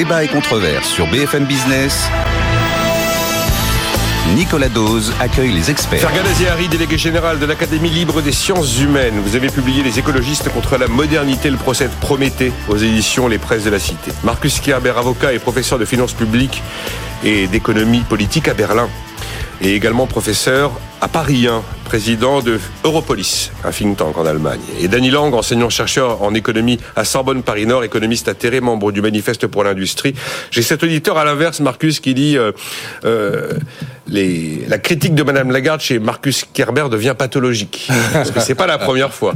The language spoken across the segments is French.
Débat et controverse sur BFM Business. Nicolas Dose accueille les experts. Fergan Aziari, délégué général de l'Académie libre des sciences humaines. Vous avez publié Les écologistes contre la modernité, le procès de Prométhée aux éditions Les Presses de la Cité. Marcus Kerber, avocat et professeur de finances publiques et d'économie politique à Berlin et également professeur à Paris 1, président de Europolis, un think tank en Allemagne. Et Danny Lang, enseignant-chercheur en économie à Sorbonne Paris Nord, économiste atterré, membre du Manifeste pour l'industrie. J'ai cet auditeur à l'inverse, Marcus, qui dit euh, euh, les, la critique de Madame Lagarde chez Marcus Kerber devient pathologique. Parce que c'est pas la première fois.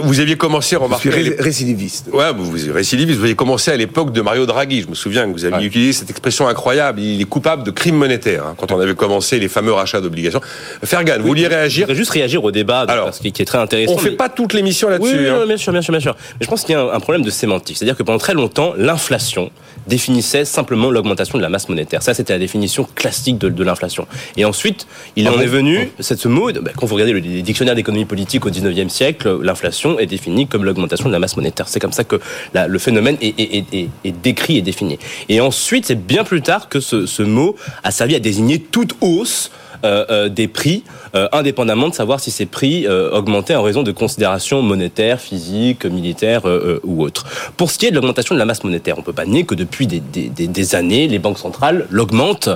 Vous aviez commencé à remarquer. Je suis récidiviste. Ouais, vous, vous récidiviste. Vous avez commencé à l'époque de Mario Draghi. Je me souviens que vous aviez utilisé cette expression incroyable. Il est coupable de crimes monétaires. Hein, quand on avait commencé les fameux rachats d'obligations. Fergan, vous vouliez réagir Je voudrais juste réagir au débat, Alors, parce qu'il- qui est très intéressant. On fait mais- pas toute l'émission là-dessus. Oui, hein. oui, bien sûr, bien sûr, bien sûr. Mais je pense qu'il y a un, problème de sémantique. C'est-à-dire que pendant très longtemps, l'inflation définissait simplement l'augmentation de la masse monétaire. Ça, c'était la définition classique de, de l'inflation. Et ensuite, il Ah en est venu, cette ce mot, bah, quand vous regardez le, les dictionnaires d'économie politique au 19e siècle, l'inflation est définie comme l'augmentation de la masse monétaire. C'est comme ça que le phénomène est, décrit et défini. Et ensuite, c'est bien plus tard que ce, mot a servi à désigner toute hausse euh, euh, des prix, euh, indépendamment de savoir si ces prix augmentaient en raison de considérations monétaires, physiques, militaires ou autres. Pour ce qui est de l'augmentation de la masse monétaire, on peut pas nier que depuis des, années, les banques centrales l'augmentent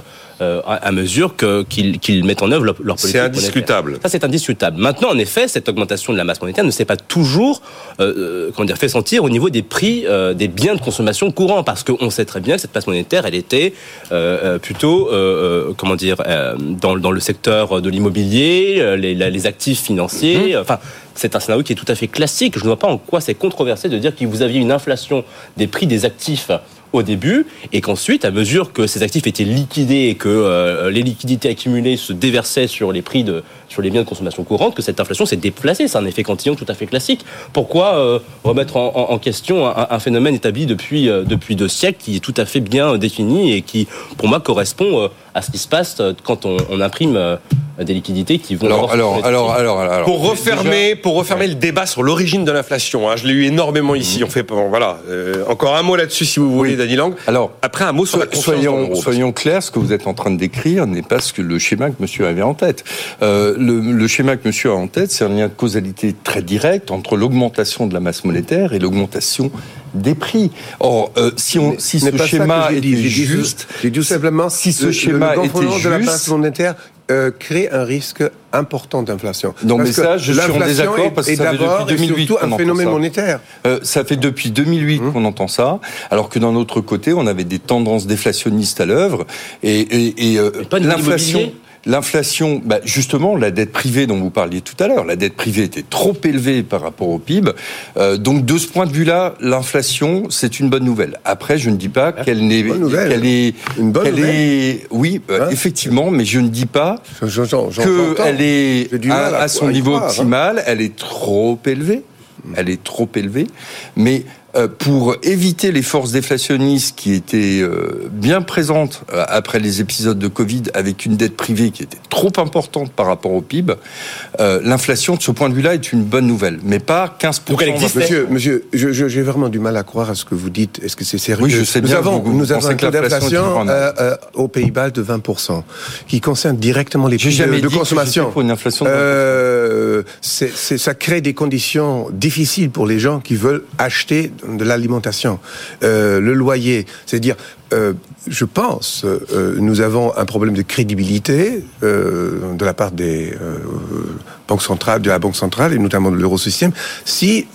à, à mesure qu'ils mettent en œuvre leur, leur politique C'est monétaire. indiscutable. Ça, c'est indiscutable. Maintenant, en effet, cette augmentation de la masse monétaire ne s'est pas toujours euh, euh, comment dire, fait sentir au niveau des prix euh, des biens de consommation courants, parce qu'on sait très bien que cette masse monétaire, elle était euh, euh, plutôt, euh, euh, comment dire, euh, dans, dans le secteur de l'immobilier, euh, les, actifs financiers, enfin... C'est un scénario qui est tout à fait classique. Je ne vois pas en quoi c'est controversé de dire que vous aviez une inflation des prix des actifs au début et qu'ensuite, à mesure que ces actifs étaient liquidés et que euh, les liquidités accumulées se déversaient sur les prix de sur les biens de consommation courante, que cette inflation s'est déplacée. C'est un effet cantillon tout à fait classique. Pourquoi euh, remettre en, en- en question un, un phénomène établi depuis euh, depuis deux siècles qui est tout à fait bien défini et qui, pour moi, correspond euh, à ce qui se passe euh, quand on, on imprime euh, des liquidités qui vont Alors, alors, alors, alors, alors. Pour refermer, pour refermer le débat sur l'origine de l'inflation, hein, je l'ai eu énormément ici. On fait, bon, voilà, euh, encore un mot là-dessus si vous voulez, Dany Lang. Alors, Après un mot sur la So- soyons, soyons clairs, ce que vous êtes en train de décrire n'est pas ce que le schéma que monsieur avait en tête. Euh, le, le schéma que monsieur a en tête, c'est un lien de causalité très direct entre l'augmentation de la masse monétaire et l'augmentation des prix. Or, euh, si, on, si Ce schéma que j'ai dit. était J'ai dit- juste, J'ai dit tout simplement si ce le- schéma le gonflement était de la juste- masse monétaire euh, crée un risque important d'inflation. Non, mais Parce que ça, je suis en désaccord parce que est, ça fait depuis 2008 et surtout qu'on un phénomène ça. monétaire. Euh, ça fait depuis 2008 Mmh. qu'on entend ça, alors que d'un autre côté, on avait des tendances déflationnistes à l'œuvre et, et, et, euh, Et pas de l'inflation. L'inflation, bah justement, la dette privée dont vous parliez tout à l'heure, la dette privée était trop élevée par rapport au PIB. Euh, donc, de ce point de vue-là, l'inflation, c'est une bonne nouvelle. Après, je ne dis pas qu'elle n'est, qu'elle est, Une bonne qu'elle nouvelle. est, oui, euh, Hein effectivement, mais je ne dis pas qu'elle est à, son niveau croire, hein. optimal, elle est trop élevée. Elle est trop élevée, mais pour éviter les forces déflationnistes qui étaient euh, bien présentes euh, après les épisodes de Covid, avec une dette privée qui était trop importante par rapport au PIB, euh, l'inflation de ce point de vue-là est une bonne nouvelle, mais pas 15%. Donc elle existe. Monsieur, monsieur, je- je- j'ai vraiment du mal à croire à ce que vous dites. Est-ce que c'est sérieux? Oui, je sais nous bien, Avons, vous- vous nous avons pensez un que taux l'inflation est d'inflation euh, euh, aux Pays-Bas de 20%, qui concerne directement les prix de, de consommation. pour une inflation de 20%. Euh, c'est- c'est- ça crée des conditions difficiles pour les gens qui veulent acheter de l'alimentation. Euh, le loyer, c'est-à-dire, euh, je pense, euh, nous avons un problème de crédibilité de la part des banques centrales, de la banque centrale et notamment de l'eurosystème, si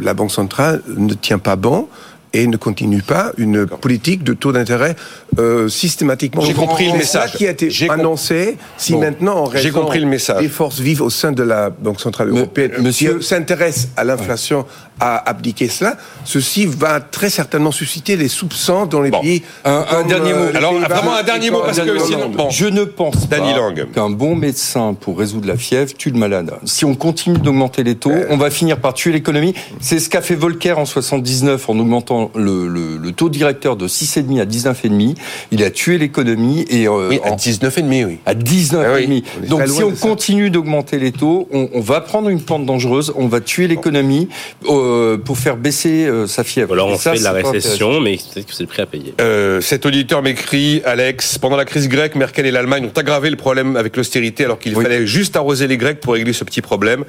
la banque centrale ne tient pas bon et ne continue pas une politique de taux d'intérêt euh, systématiquement. J'ai compris le message. ça qui a été annoncé. Si Bon. maintenant, en J'ai raison compris le message. des forces vives au sein de la Banque centrale européenne, monsieur- qui s'intéresse à l'inflation, à appliquer cela, ceci va très certainement susciter des soupçons dans les Bon. pays. Un- un comme, dernier mot. les Alors, vraiment un dernier mot, parce que non, non, sinon- non. bon. Je ne pense Danny pas Lang. qu'un bon médecin pour résoudre la fièvre tue le malade. Si on continue d'augmenter les taux, on va finir par tuer l'économie. C'est ce qu'a fait Volcker en 79 en augmentant le, le, le taux directeur de 6,5 à 19,5. Il a tué l'économie et euh, Oui, à en- 19,5, oui. à 19,5. Ah oui, Donc si on continue d'augmenter les taux, on, on va prendre une pente dangereuse, on va tuer l'économie euh, pour faire baisser euh, sa fièvre. Alors on ça, fait de la récession, mais peut-être que c'est le prix à payer. Euh, cet auditeur m'écrit, Alex, pendant la crise grecque, Merkel et l'Allemagne ont aggravé le problème avec l'austérité alors qu'il Oui. fallait juste arroser les Grecs pour régler ce petit problème.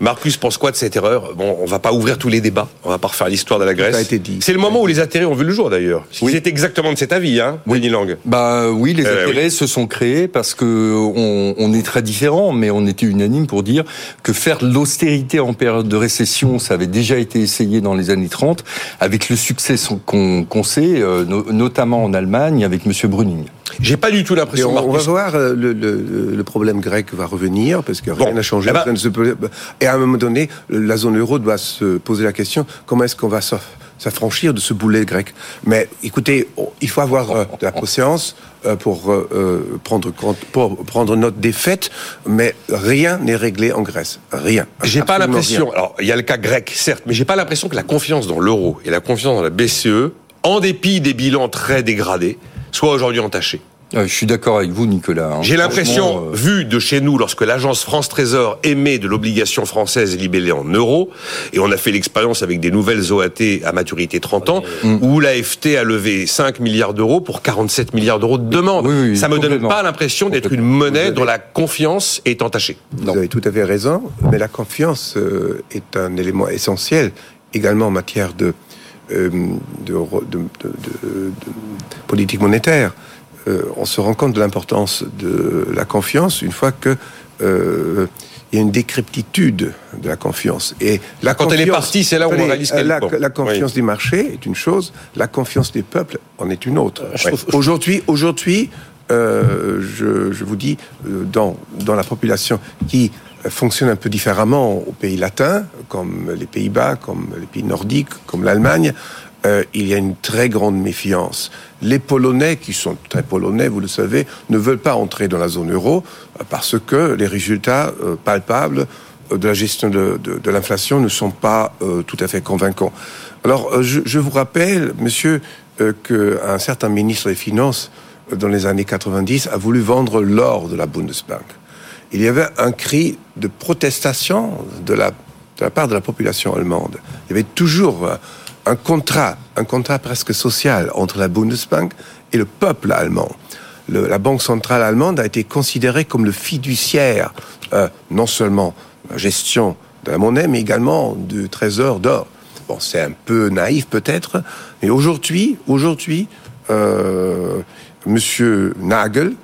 Marcus pense quoi de cette erreur? Bon, on va pas ouvrir tous les débats, on va pas refaire l'histoire de la Grèce. a été dit. C'est le moment où les intérêts ont vu le jour d'ailleurs. Oui. C'est exactement de cet avis, hein, Denis Lang. Bah oui, les Euh, intérêts se sont créés parce que on, on est très différents, mais on était unanime pour dire que faire de l'austérité en période de récession, ça avait déjà été essayé dans les années 30, avec le succès qu'on sait, euh, no- notamment en Allemagne, avec Monsieur Bruning. J'ai pas du tout l'impression, on, on va voir, euh, le, le- le problème grec va revenir, parce que rien Bon. n'a changé. Eh ben- Et à un moment donné, la zone euro doit se poser la question, comment est-ce qu'on va s'aff- s'affranchir de ce boulet grec Mais écoutez, on- il faut avoir euh, de la patience euh, pour, euh, prendre, compte, pour prendre note des faits, mais rien n'est réglé en Grèce. Rien. J'ai pas l'impression. Alors, il y a le cas grec, certes, mais j'ai pas l'impression que la confiance dans l'euro et la confiance dans la BCE, en dépit des bilans très dégradés, soit aujourd'hui entachée. Euh, je suis d'accord avec vous, Nicolas. hein. J'ai l'impression, euh, vu de chez nous, lorsque l'agence France Trésor émet de l'obligation française libellée en euros, et on a fait l'expérience avec des nouvelles OAT à maturité 30 ans, où l'AFT a levé 5 milliards d'euros pour 47 milliards d'euros de demande. Oui, oui, Ça me donne pas l'impression d'être une monnaie avez- dont la confiance est entachée. Vous avez tout à fait raison, mais la confiance euh, est un élément essentiel également en matière de, euh, de, de- de- de- de politique monétaire. Euh, on se rend compte de l'importance de la confiance une fois que euh, il y a une décryptitude de la confiance. Et la Quand elle est confiance- partie, c'est là où on réalise qu'elle- la, bon, la confiance oui. des marchés est une chose, la confiance des peuples en est une autre. Aujourd'hui, aujourd'hui, euh, je, je vous dis, euh, dans, dans la population qui fonctionne un peu différemment aux pays latins, comme les Pays-Bas, comme les pays nordiques, comme l'Allemagne, euh, il y a une très grande méfiance. Les Polonais, qui sont très polonais, vous le savez, ne veulent pas entrer dans la zone euro euh, parce que les résultats euh, palpables de la gestion de, l'inflation ne sont pas tout à fait convaincants. Alors, je, vous rappelle, monsieur, qu'un certain ministre des Finances, dans les années 90, a voulu vendre l'or de la Bundesbank. Il y avait un cri de protestation de la, de la part de la population allemande. Il y avait toujours un contrat, un contrat presque social entre la Bundesbank et le peuple allemand. Le- la Banque centrale allemande a été considérée comme le fiduciaire, euh, non seulement la gestion de la monnaie, mais également du trésor d'or. Bon, c'est un peu naïf peut-être, mais aujourd'hui, aujourd'hui, euh, Monsieur Nagel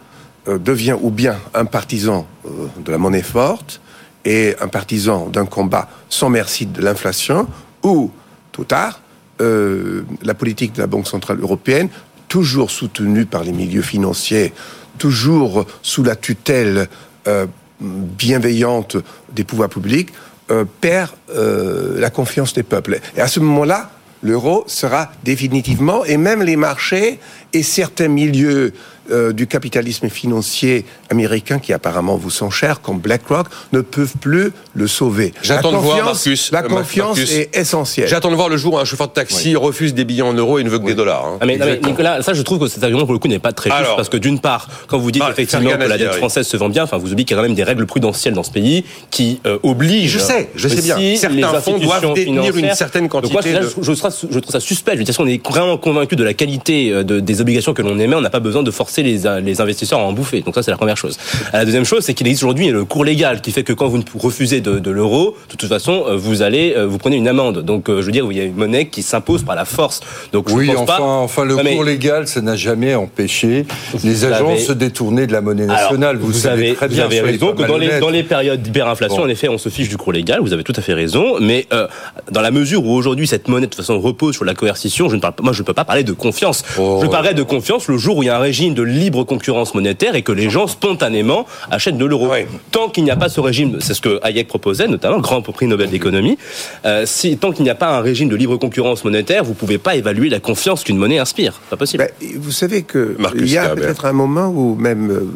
euh, devient ou bien un partisan euh, de la monnaie forte et un partisan d'un combat sans merci de l'inflation, ou, tout tard, euh, la politique de la Banque Centrale Européenne, toujours soutenue par les milieux financiers, toujours sous la tutelle euh, bienveillante des pouvoirs publics, euh, perd la confiance des peuples. Et à ce moment-là, l'euro sera définitivement, et même les marchés et certains milieux euh, du capitalisme financier américain qui apparemment vous sont chers, comme BlackRock, ne peuvent plus le sauver. J'attends de voir, Marcus, La euh, confiance Marcus. est essentielle. J'attends de voir le jour où un chauffeur de taxi refuse des billets en euros et ne veut que des dollars. hein. Ah mais, non, mais Nicolas, ça je trouve que cet argument pour le coup n'est pas très juste Alors. parce que d'une part, quand vous dites Bah, effectivement que la dette oui. française se vend bien, enfin vous oubliez qu'il y a quand même des règles prudentielles dans ce pays qui euh, obligent. Je sais, je sais bien. Certains les fonds doivent détenir une certaine Donc moi, quantité là, de- je, je trouve- je trouve ça suspect. Je veux dire, si on est vraiment convaincu de la qualité de- des obligations que l'on émet, on n'a pas besoin de forcer les, les investisseurs à en bouffer. Donc ça, c'est la première chose. Euh, La deuxième chose, c'est qu'il existe aujourd'hui le cours légal qui fait que quand vous ne refusez de, de l'euro, de toute façon, euh, vous allez, euh, vous prenez une amende. Donc euh, je veux dire, il y a une monnaie qui s'impose par la force. Donc je Oui, pense enfin, pas. enfin, le cours légal, ça n'a jamais empêché les Vous agents de avez- se détourner de la monnaie nationale. Alors, vous, savez avez, très vous bien. avez soyez raison que dans les, malhonnête. dans les périodes d'hyperinflation, Bon. en effet, on se fiche du cours légal. Vous avez tout à fait raison. Mais euh, dans la mesure où aujourd'hui cette monnaie de toute façon repose sur la coercition, je ne parle pas, moi je ne peux pas parler de confiance. Oh. Je parlerai de confiance le jour où il y a un régime de libre concurrence monétaire et que les gens spontanément achètent de l'euro. Tant qu'il n'y a pas ce régime, c'est ce que Hayek proposait, notamment grand prix Nobel d'économie. euh, si tant qu'il n'y a pas un régime de libre concurrence monétaire, vous pouvez pas évaluer la confiance qu'une monnaie inspire. Pas possible. Ben, vous savez que Marcus il y a peut-être un moment où même euh,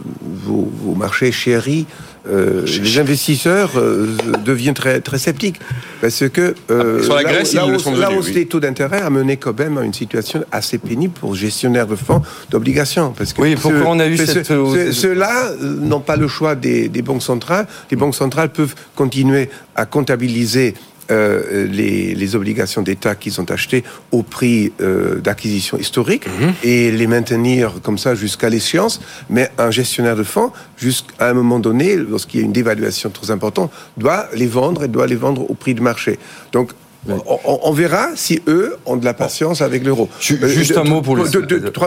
vos, vos marchés chéris euh, les investisseurs euh, deviennent très, très sceptiques. Parce que euh, Sur la Grèce, la hausse, sont la devenus, hausse oui. des taux d'intérêt a mené quand même à une situation assez pénible pour gestionnaires de fonds d'obligations. Parce que Oui, pourquoi on a eu ce- cette ce- Ceux-là n'ont pas le choix des, des banques centrales. Les banques centrales peuvent continuer à comptabiliser euh, les, les obligations d'État qu'ils ont achetées au prix euh, d'acquisition historique Mhm. et les maintenir comme ça jusqu'à l'échéance. Mais un gestionnaire de fonds, jusqu'à un moment donné, lorsqu'il y a une dévaluation trop importante, doit les vendre et doit les vendre au prix de marché. Donc, on, on- on verra si eux ont de la patience avec l'euro. Euh, juste un mot pour les-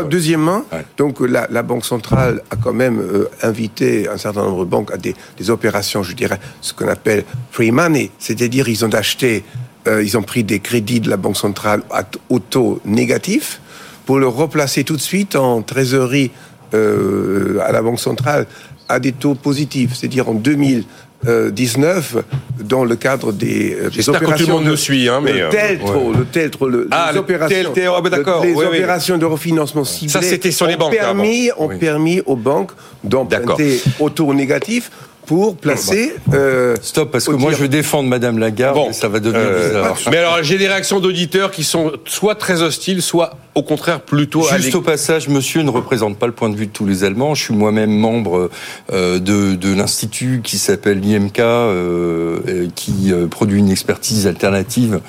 Deuxièmement, Ouais. donc la, la Banque centrale a quand même euh, invité un certain nombre de banques à des, des opérations, je dirais, ce qu'on appelle free money, c'est-à-dire ils ont acheté, euh, ils ont pris des crédits de la Banque centrale à au taux négatif pour le replacer tout de suite en trésorerie euh, à la Banque centrale à des taux positifs, c'est-à-dire en 2019, dans le cadre des, euh, des J'espère que tout le opérations monde de- nous suit, hein, mais, le euh, TELTRO, le TELTRO, le, Ah, les le opérations, ah, ben d'accord, les oui, oui. opérations de refinancement ciblé Ça, c'était sur les ont banques, permis, ont Oui. permis aux banques d'emprunter au taux négatif pour placer. euh, Stop, parce que moi je veux défendre Madame Lagarde, Bon, et ça va devenir euh, bizarre. Mais alors, j'ai des réactions d'auditeurs qui sont soit très hostiles, soit au contraire plutôt Juste au passage, monsieur ne représente pas le point de vue de tous les Allemands. Je suis moi-même membre euh, de, de l'institut qui s'appelle l'IMK, qui euh, produit une expertise alternative,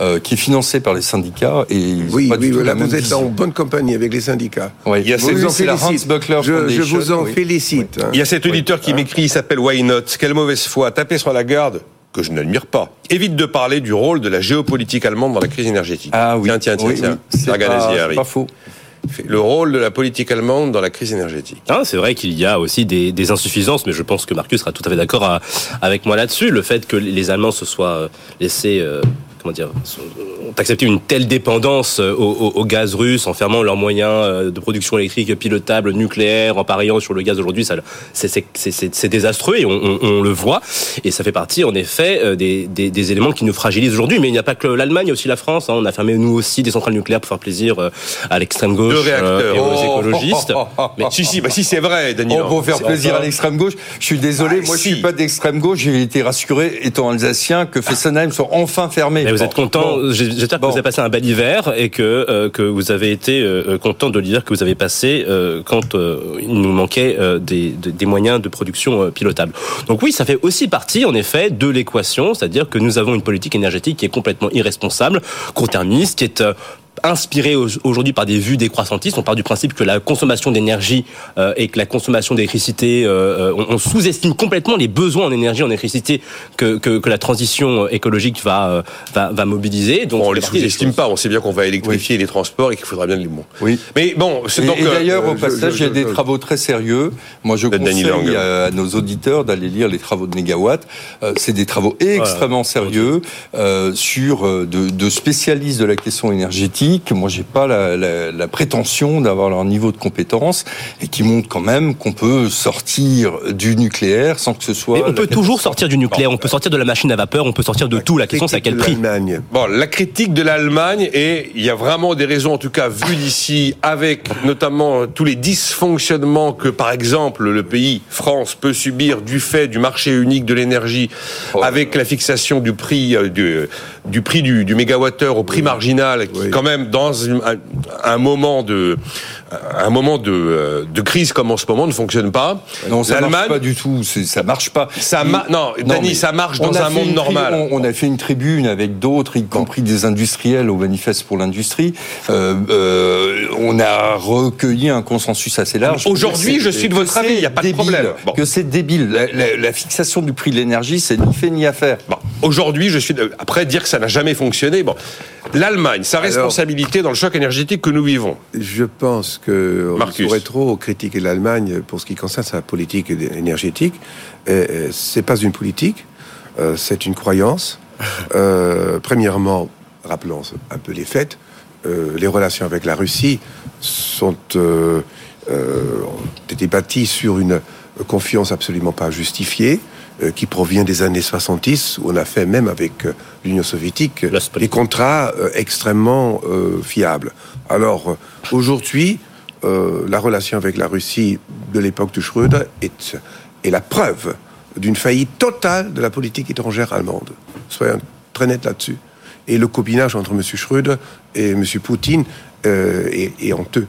euh, qui est financée par les syndicats. Et ils Oui, pas du oui, tout là, la même vous êtes vision. en bonne compagnie avec les syndicats. Ouais. Il y a Je cette- vous en félicite. Je, vous en oui. félicite. hein. Il y a cet auditeur qui m'écrit, il s'appelle Why Not? Quelle mauvaise foi? Taper sur la garde, que je n'admire pas. Évite de parler du rôle de la géopolitique allemande dans la crise énergétique. Ah oui, Tiens, tiens, tiens, oui, tiens. oui. c'est pas, pas faux. Le rôle de la politique allemande dans la crise énergétique. Hein, c'est vrai qu'il y a aussi des, des insuffisances, mais je pense que Marcus sera tout à fait d'accord avec moi là-dessus. Le fait que les Allemands se soient euh, laissés, euh, comment dire, sont- ont accepté une telle dépendance euh, au, au- au gaz russe, en fermant leurs moyens euh, de production électrique pilotables, nucléaire, en pariant sur le gaz aujourd'hui, ça, c'est, c'est, c'est- c'est- c'est désastreux et on, on- on le voit. Et ça fait partie, en effet, euh, des, des- des éléments qui nous fragilisent aujourd'hui. Mais il n'y a pas que l'Allemagne, il y a aussi la France. hein. On a fermé nous aussi des centrales nucléaires pour faire plaisir euh, à l'extrême gauche euh, et aux Oh, écologistes. Mais si, si, bah si c'est vrai, Daniel. Oh, pour faire plaisir à l'extrême gauche, je suis désolé, Ah, moi si. je suis pas d'extrême gauche, j'ai été rassuré, étant alsacien, que Fessenheim soit enfin fermé. Vous êtes content, Bon. j'espère que vous avez passé un bel hiver et que, euh, que vous avez été euh, content de l'hiver que vous avez passé euh, quand euh, il nous manquait euh, des, des- des moyens de production euh, pilotables. Donc oui, ça fait aussi partie en effet de l'équation, c'est-à-dire que nous avons une politique énergétique qui est complètement irresponsable, court-termiste, qui est inspirée au- aujourd'hui par des vues décroissantistes. On part du principe que la consommation d'énergie euh, et que la consommation d'électricité, euh, euh, on, on sous-estime complètement les besoins en énergie, en électricité que, que, que la transition écologique va, va, va mobiliser. Donc, Bon, on les sous-estime pas. On sait bien qu'on va électrifier les transports et qu'il faudra bien les bons. Oui. Mais bon, c'est Et, donc. et euh, d'ailleurs, au passage, il y a des je- travaux très sérieux. Moi, je conseille à, à nos auditeurs d'aller lire les travaux de Négawatt. Euh, c'est des travaux extrêmement sérieux euh, sur de, de spécialistes de la question énergétique. Moi, j'ai pas la, la- la prétention d'avoir leur niveau de compétence et qui montrent quand même qu'on peut sortir du nucléaire sans que ce soit. Mais on peut toujours sortir du nucléaire, on peut sortir de la machine à vapeur, on peut sortir de tout. La question, c'est à quel prix? l'Allemagne. Bon, la critique de l'Allemagne, et il y a vraiment des raisons, en tout cas vues d'ici, avec notamment tous les dysfonctionnements que, par exemple, le pays, France, peut subir du fait du marché unique de l'énergie, avec la fixation du prix euh, du, du prix du, du mégawattheure au prix marginal, qui Oui. quand même dans une- un, moment de un moment de, euh, de crise comme en ce moment ne fonctionne pas. Non, ça marche pas du tout. Ça marche pas. Ça ma- non, Dany, ça marche dans un monde normal. On, on a fait une tribune avec d'autres, y compris des industriels au manifeste pour l'industrie. Euh, euh, on a recueilli un consensus assez large. Aujourd'hui, je suis de votre avis, il y a pas de problème. Bon. Que c'est débile. La, la- la fixation du prix de l'énergie, c'est ni fait ni à faire. Bon, aujourd'hui, je suis après dire que ça n'a jamais fonctionné. Bon, l'Allemagne, sa responsabilité dans le choc énergétique que nous vivons. Je pense que on Marcus. pourrait trop critiquer l'Allemagne pour ce qui concerne sa politique énergétique. C'est pas une politique, euh, c'est une croyance. Euh, premièrement, rappelons un peu les faits. Euh, les relations avec la Russie sont euh, ont été bâties sur une confiance absolument pas justifiée, qui provient des années 70, où on a fait même avec euh, l'Union soviétique Sputnik. des contrats euh, extrêmement euh, fiables. Alors euh, aujourd'hui, euh, la relation avec la Russie de l'époque de Schröder est, est la preuve d'une faillite totale de la politique étrangère allemande. Soyons très nets là-dessus. Et le copinage entre M. Schröder et M. Poutine euh, est, est honteux.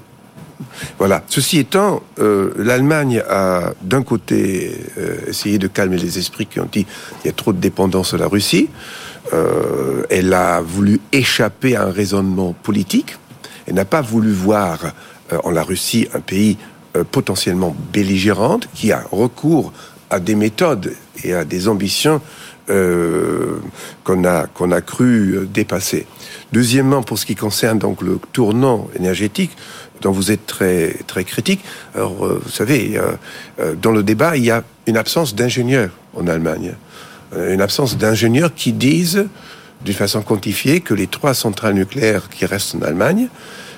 Voilà. Ceci étant, euh, l'Allemagne a d'un côté euh, essayé de calmer les esprits qui ont dit qu'il y a trop de dépendance à la Russie. Euh, elle a voulu échapper à un raisonnement politique. Elle n'a pas voulu voir en la Russie un pays potentiellement belligérante qui a recours à des méthodes et à des ambitions euh, qu'on a qu'on a cru euh, dépasser. Deuxièmement, pour ce qui concerne donc le tournant énergétique dont vous êtes très très critique, alors euh, vous savez, euh, dans le débat, il y a une absence d'ingénieurs en Allemagne, une absence d'ingénieurs qui disent d'une façon quantifiée que les trois centrales nucléaires qui restent en Allemagne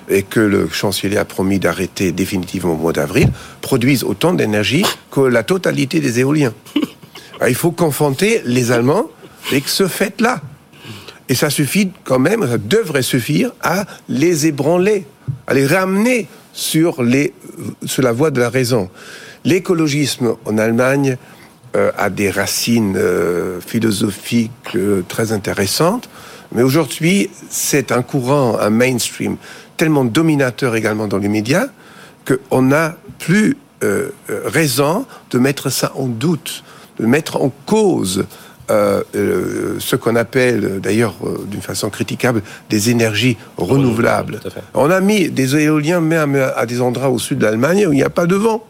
et que le chancelier a promis d'arrêter définitivement au mois d'avril, produisent autant d'énergie que la totalité des éoliens. Alors, il faut confronter les Allemands avec ce fait-là. Et ça suffit quand même, ça devrait suffire à les ébranler, à les ramener sur, les, sur la voie de la raison. L'écologisme en Allemagne euh, a des racines euh, philosophiques euh, très intéressantes, mais aujourd'hui, c'est un courant, un mainstream tellement dominateur également dans les médias qu'on n'a plus euh, euh, raison de mettre ça en doute, de mettre en cause euh, euh, ce qu'on appelle d'ailleurs euh, d'une façon critiquable des énergies renouvelables. On a mis des éoliens même à des endroits au sud de l'Allemagne où il n'y a pas de vent.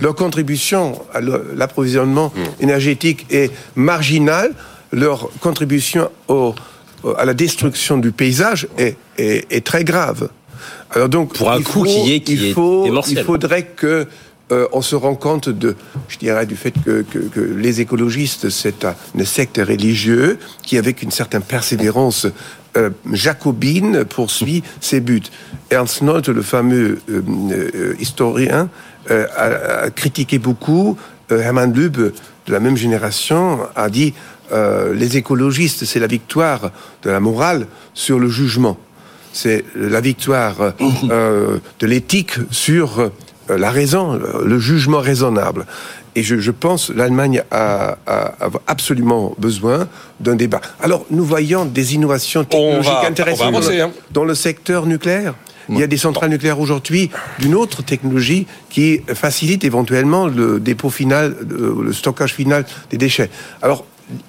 Leur contribution à l'approvisionnement énergétique est marginale. Leur contribution au- à la destruction du paysage est, est- est très grave. Alors donc, Pour un il coût faut- qui est- qui il est faut-. Il faudrait que euh, on se rend compte de, je dirais, du fait que, les écologistes, c'est un, une secte religieuse qui, avec une certaine persévérance euh, jacobine, poursuit ses buts. Ernst Nolte, le fameux euh, historien, a, a critiqué beaucoup. Hermann Lübbe, de la même génération, a dit les écologistes, c'est la victoire de la morale sur le jugement c'est la victoire de l'éthique sur la raison, le- le jugement raisonnable. Et je, je pense l'Allemagne a, a- a absolument besoin d'un débat. Alors, nous voyons des innovations technologiques va- intéressantes dans, avancer, le, hein. dans le secteur nucléaire. Il y a des centrales nucléaires aujourd'hui d'une autre technologie qui facilite éventuellement le dépôt final, le, le stockage final des déchets. Alors,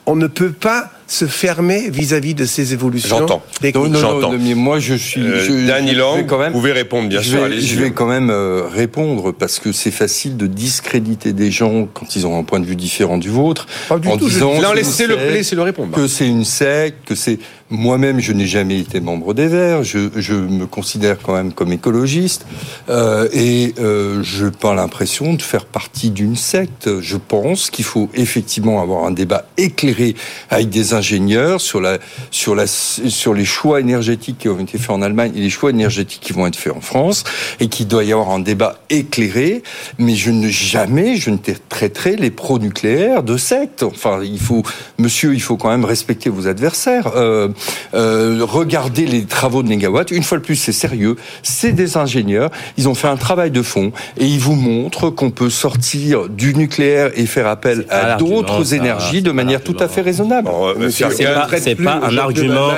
on ne peut pas se fermer vis-à-vis de ces évolutions J'entends. Non, non, J'entends. non, mais moi je suis. Euh, je, Danny je Lang, vais quand même, vous pouvez répondre, bien je sûr, vais, allez-y. je vais quand même euh, répondre parce que c'est facile de discréditer des gens quand ils ont un point de vue différent du vôtre Pas du en tout, je- disant Non, que laissez-le c'est- laissez-le répondre. que c'est une secte, que c'est moi-même je n'ai jamais été membre des Verts, je, je me considère quand même comme écologiste euh, et euh, je n'ai pas l'impression de faire partie d'une secte. Je pense qu'il faut effectivement avoir un débat éclairé avec des ingénieurs sur la sur la sur les choix énergétiques qui ont été faits en Allemagne et les choix énergétiques qui vont être faits en France et qu'il doit y avoir un débat éclairé. Mais je ne jamais je ne traiterai les pro-nucléaires de secte. Enfin, il faut, monsieur, il faut quand même respecter vos adversaires. Euh, euh, regardez les travaux de Negawatt. Une fois de plus, c'est sérieux. C'est des ingénieurs. Ils ont fait un travail de fond et ils vous montrent qu'on peut sortir du nucléaire et faire appel à d'autres énergies de manière tout à fait raisonnable. Alors, euh, Fergan- c'est pas- c'est un argument.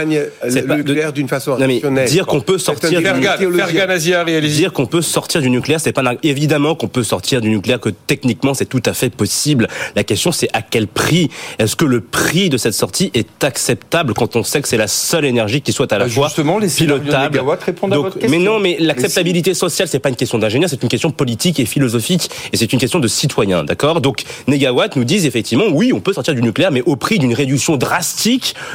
C'est pas de- nucléaire d'une façon rationnelle. dire qu'on peut sortir du- allez-y. Dire qu'on peut sortir du nucléaire, c'est pas un- évidemment qu'on peut sortir du nucléaire, que techniquement c'est tout à fait possible. La question c'est à quel prix? Est-ce que le prix de cette sortie est acceptable quand on sait que c'est la seule énergie qui soit à la Bah, fois justement, les pilotable? Negawatt répondent à Donc, votre question. Mais non, mais Mais l'acceptabilité sociale c'est pas une question d'ingénieur, c'est une question politique et philosophique et c'est une question de citoyen, d'accord? Donc Negawatt nous disent effectivement oui, on peut sortir du nucléaire, mais au prix d'une réduction drastique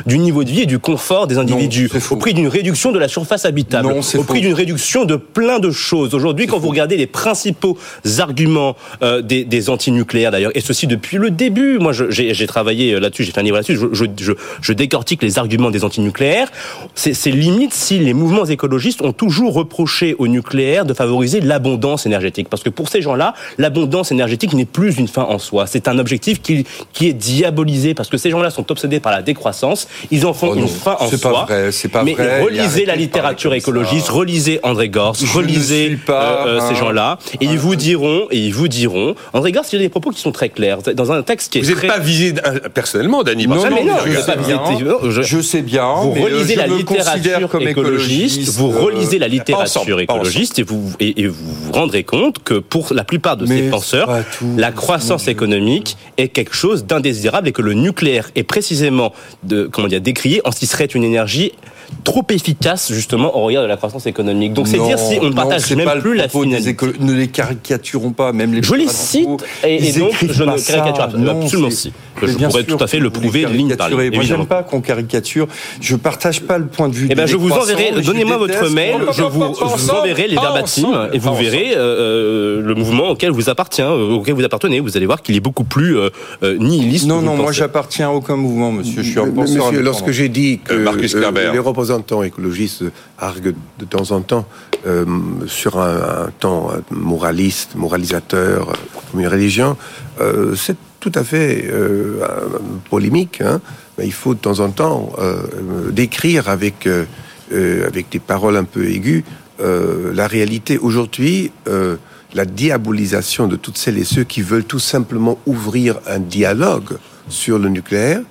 du niveau de vie et du confort des individus, au prix d'une réduction de la surface habitable, Non, au prix d'une réduction de plein de choses. Aujourd'hui, quand vous regardez les principaux arguments euh, des, des antinucléaires d'ailleurs, et ceci depuis le début, moi j'ai travaillé euh, là-dessus, j'ai fait un livre là-dessus, je, je, je, je décortique les arguments des antinucléaires. C'est c'est limite si les mouvements écologistes ont toujours reproché au nucléaire de favoriser l'abondance énergétique. Parce que pour ces gens-là, l'abondance énergétique n'est plus une fin en soi. C'est un objectif qui, qui est diabolisé parce que ces gens-là sont obsédés par par la décroissance. Ils en font Oh une non, fin en soi. vrai, pas mais vrai, relisez la littérature écologiste, relisez André ne relisez pas euh, euh, ces gens-là, et ils vous diront, et ils vous diront, André Gors, il y a des propos qui sont très clairs. Dans un texte qui est Vous n'êtes très... pas visé euh, personnellement, Dany. Non, mais non, je je sais pas bien. non, je- Je sais bien. vous euh, relisez je la littérature comme écologiste, vous euh, relisez la littérature ensemble, écologiste et vous, et, et vous vous rendrez compte que pour la plupart de Mais ces penseurs, la croissance économique est quelque chose d'indésirable et que le nucléaire est précisément de, comment dire, décrié en ce qui serait une énergie trop efficace justement au regard de la croissance économique. Donc c'est dire si on ne partage même pas plus la finalité. Ne les caricaturons pas, même les Je les cite et, et donc je ne ça. caricature absolument, Non, absolument si. Je bien pourrais sûr tout à fait le prouver ligne par ligne. Moi, j'aime pas qu'on caricature. Je partage pas le point de vue. Eh ben, je vous enverrai, donnez-moi votre mail, je vous, enverrai les verbatims et vous verrez euh, euh, le mouvement auquel vous appartient, euh, auquel vous appartenez. Vous allez voir qu'il est beaucoup plus nihiliste. Non, non, moi j'appartiens à aucun mouvement, monsieur. Je suis un penseur Monsieur, lorsque j'ai dit que Marcus Kerber. les représentants écologistes arguent de temps en temps euh, sur un, un temps euh, moraliste, moralisateur, euh, comme une religion, c'est tout à fait polémique. Hein, mais il faut de temps en temps décrire avec, avec des paroles un peu aiguës la réalité. Aujourd'hui, la diabolisation de toutes celles et ceux qui veulent tout simplement ouvrir un dialogue sur le nucléaire,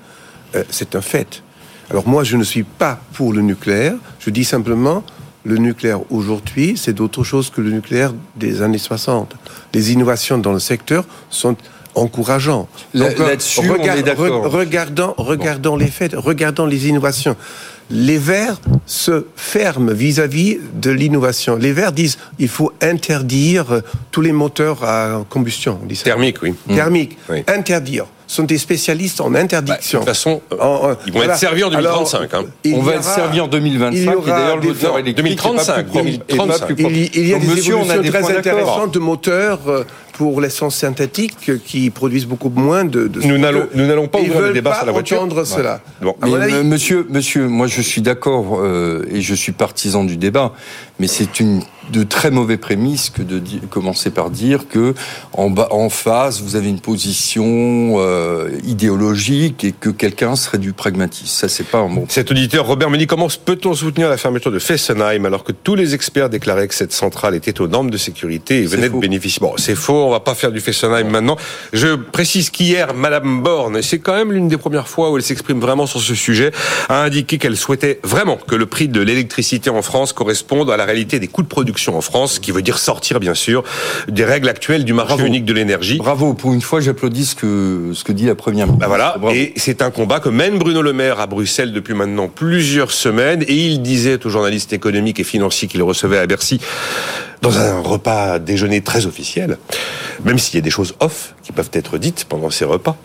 c'est un fait. Alors moi, je ne suis pas pour le nucléaire. Je dis simplement, le nucléaire aujourd'hui, c'est d'autre chose que le nucléaire des années 60. Les innovations dans le secteur sont encourageantes. Euh, là-dessus, on est d'accord. re- regardons, regardons les faits, regardons les innovations. Les Verts se ferment vis-à-vis de l'innovation. Les Verts disent il faut interdire tous les moteurs à combustion. On dit ça. Thermique, oui. Thermique. Oui. Interdire. Sont des spécialistes en Bah, de interdiction. toute façon, euh, En- ils vont voilà. être servis en Alors, 2035. hein. On va aura- être servi en il 2025 y et d'ailleurs le moteur électrique 2035, est pas plus, pro- est pas 2035. plus Il, y- il y a Donc, des monsieur, on a évolutions des très intéressantes de moteurs euh, pour l'essence synthétique euh, qui produisent beaucoup moins de. de Nous n'allons- nous n'allons pas ouvrir le débat pas sur la voiture. entendre cela. Bon. Mais, avis, euh, monsieur, monsieur, moi je suis d'accord euh, et je suis partisan du débat, mais c'est une de très mauvais prémices que de commencer par dire que en, bas, en face vous avez une position euh, idéologique et que quelqu'un serait du pragmatisme. Ça c'est pas un bon. Cet auditeur, Robert me dit comment peut-on soutenir la fermeture de Fessenheim alors que tous les experts déclaraient que cette centrale était aux normes de sécurité et venait de bénéficier? Bon, c'est faux, on va pas faire du Fessenheim maintenant. Je précise qu'hier, Madame Borne, et c'est quand même l'une des premières fois où elle s'exprime vraiment sur ce sujet, a indiqué qu'elle souhaitait vraiment que le prix de l'électricité en France corresponde à la réalité des coûts de production en France, ce qui veut dire sortir, bien sûr, des règles actuelles du marché Bravo. unique de l'énergie. Bravo, pour une fois j'applaudis ce que ce que dit la première ministre. Bah voilà, Bravo. et c'est un combat que mène Bruno Le Maire à Bruxelles depuis maintenant plusieurs semaines, et il disait aux journalistes économiques et financiers qu'il recevait à Bercy dans un repas déjeuner très officiel, même s'il y a des choses off qui peuvent être dites pendant ces repas,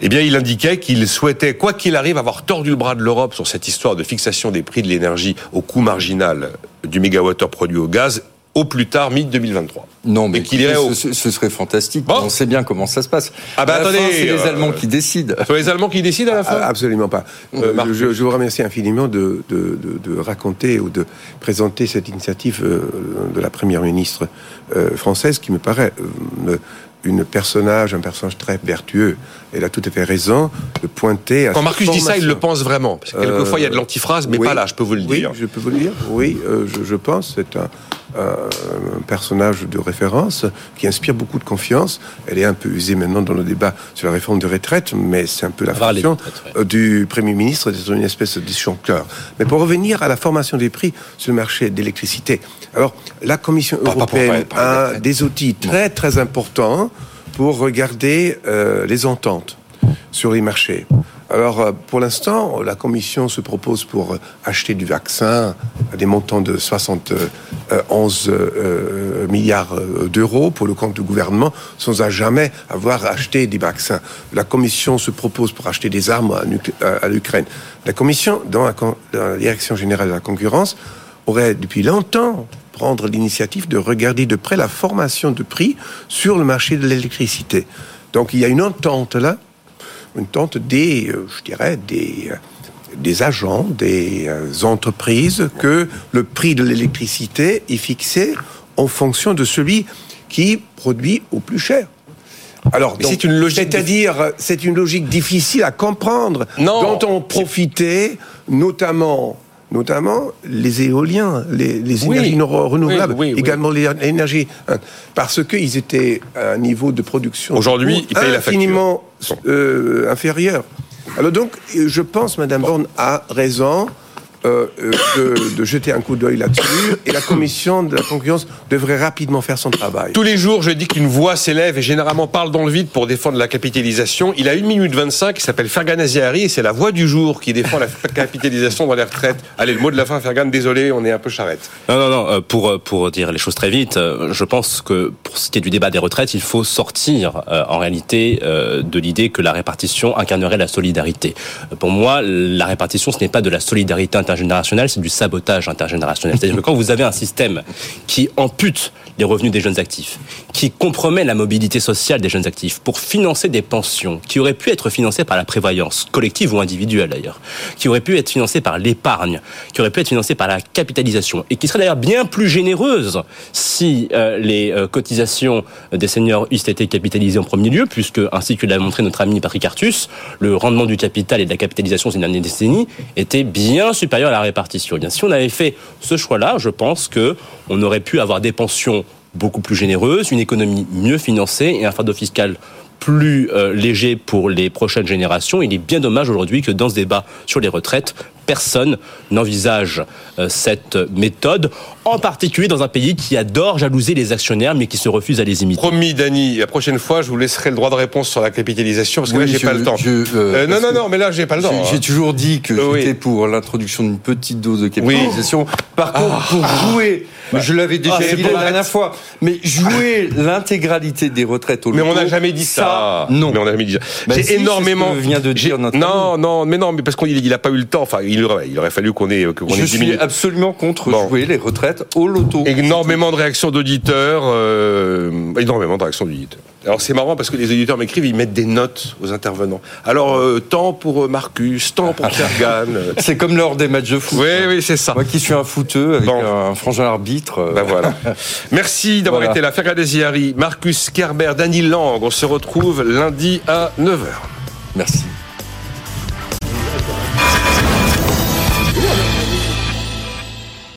eh bien il indiquait qu'il souhaitait, quoi qu'il arrive, avoir tordu le bras de l'Europe sur cette histoire de fixation des prix de l'énergie au coût marginal du mégawattheure produit au gaz au plus tard mi-2023. Non, mais qu'il irait au- ce, ce serait fantastique. Bon. On sait bien comment ça se passe. Ah bah À la attendez, c'est les euh, Allemands qui décident. Ce sont les Allemands qui décident à la fin Ah, Absolument pas. Euh, Euh, Marc. je, je vous remercie infiniment de, de, de, de raconter ou de présenter cette initiative de la première ministre française qui me paraît une personnage, un personnage très vertueux. Elle a tout à fait raison de pointer à Quand Marcus dit ça, il le pense vraiment. Parce que quelquefois, il y a de l'antiphrase, mais Oui. pas là, je peux vous le Oui, dire. je peux vous le dire. Oui, euh, je, je pense. C'est un, un personnage de référence qui inspire beaucoup de confiance. Elle est un peu usée maintenant dans le débat sur la réforme de retraite, mais c'est un peu la fonction ouais. euh, du Premier ministre d'être une espèce de disjoncteur. Mais pour revenir à la formation des prix sur le marché d'électricité. Alors, la Commission Pas- pas pour européenne a des outils très très importants pour regarder euh, les ententes sur les marchés. Alors, euh, pour l'instant, la Commission se propose pour euh, acheter du vaccin à des montants de 71 euh, milliards d'euros pour le compte du gouvernement, sans à jamais avoir acheté des vaccins. La Commission se propose pour acheter des armes à, l'Ukraine. La Commission, dans la Direction générale de la concurrence, aurait depuis longtemps prendre l'initiative de regarder de près la formation de prix sur le marché de l'électricité. Donc il y a une entente là, une entente des, euh, je dirais, des, euh, des agents, des euh, entreprises, que le prix de l'électricité est fixé en fonction de celui qui produit au plus cher. Alors, c'est une logique C'est-à-dire, c'est une logique difficile à comprendre, Non. dont ont profité notamment, notamment les éoliens, les, énergies renouvelables, Oui, oui, également les énergies, hein, parce qu'ils étaient à un niveau de production Aujourd'hui, la infiniment euh, inférieur. Alors donc, je pense, Madame Borne a raison. Euh, euh, de, de jeter un coup d'œil là-dessus et la commission de la concurrence devrait rapidement faire son travail. Tous les jours, je dis qu'une voix s'élève et généralement parle dans le vide pour défendre la capitalisation. Il a 1 minute 25, il s'appelle Fergan Aziari et c'est la voix du jour qui défend la capitalisation dans les retraites. Allez, le mot de la fin, Fergan, désolé, on est un peu charrette. Non, non, non. euh, Pour pour dire les choses très vite, je pense que pour ce qui est du débat des retraites, il faut sortir euh, en réalité euh, de l'idée que la répartition incarnerait la solidarité. Pour moi, la répartition, ce n'est pas de la solidarité c'est du sabotage intergénérationnel. C'est-à-dire que quand vous avez un système qui ampute les revenus des jeunes actifs, qui compromet la mobilité sociale des jeunes actifs pour financer des pensions qui auraient pu être financées par la prévoyance collective ou individuelle d'ailleurs, qui auraient pu être financées par l'épargne, qui auraient pu être financées par la capitalisation et qui seraient d'ailleurs bien plus généreuses si euh, les euh, cotisations des seniors eussent été capitalisées en premier lieu, puisque ainsi que l'a montré notre ami Patrick Artus, le rendement du capital et de la capitalisation ces dernières décennies était bien supérieur à la répartition. Eh si on avait fait ce choix-là, je pense que on aurait pu avoir des pensions beaucoup plus généreuse, une économie mieux financée et un fardeau fiscal plus euh, léger pour les prochaines générations. Il est bien dommage aujourd'hui que dans ce débat sur les retraites, personne n'envisage euh, cette méthode, en particulier dans un pays qui adore jalouser les actionnaires mais qui se refuse à les imiter. Promis, Dany, la prochaine fois, je vous laisserai le droit de réponse sur la capitalisation parce que Oui, là, j'ai pas le temps. je, euh, Euh, non, non, non, mais là, j'ai pas le temps. J'ai- J'ai hein. toujours dit que Oui. j'étais pour l'introduction d'une petite dose de capitalisation. Par contre, pour jouer, je l'avais déjà Ah, c'est dit pour la dernière fois, mais jouer l'intégralité des retraites au Mais on n'a jamais dit ça. Non. Mais on n'a jamais dit ça. Bah J'ai si, énormément. ce que vient de dire notre Non, non, mais non, mais parce qu'il il a pas eu le temps. Enfin, il aurait, il aurait fallu qu'on ait, ait Je 10 suis minutes. absolument contre Bon. jouer les retraites au loto. Énormément de réactions d'auditeurs, euh, énormément de réactions d'auditeurs. Alors c'est marrant parce que les auditeurs m'écrivent, ils mettent des notes aux intervenants. Alors euh, temps pour euh, Marcus, temps pour Fergan. C'est comme lors des matchs de foot. oui, oui, c'est ça. Moi qui suis un footeux avec Bon. un frangin arbitre. euh, Ben voilà. Merci d'avoir Voilà. été là. Fergan Desiari, Marcus Kerber, Dany Lang. On se retrouve lundi à 9h. Merci.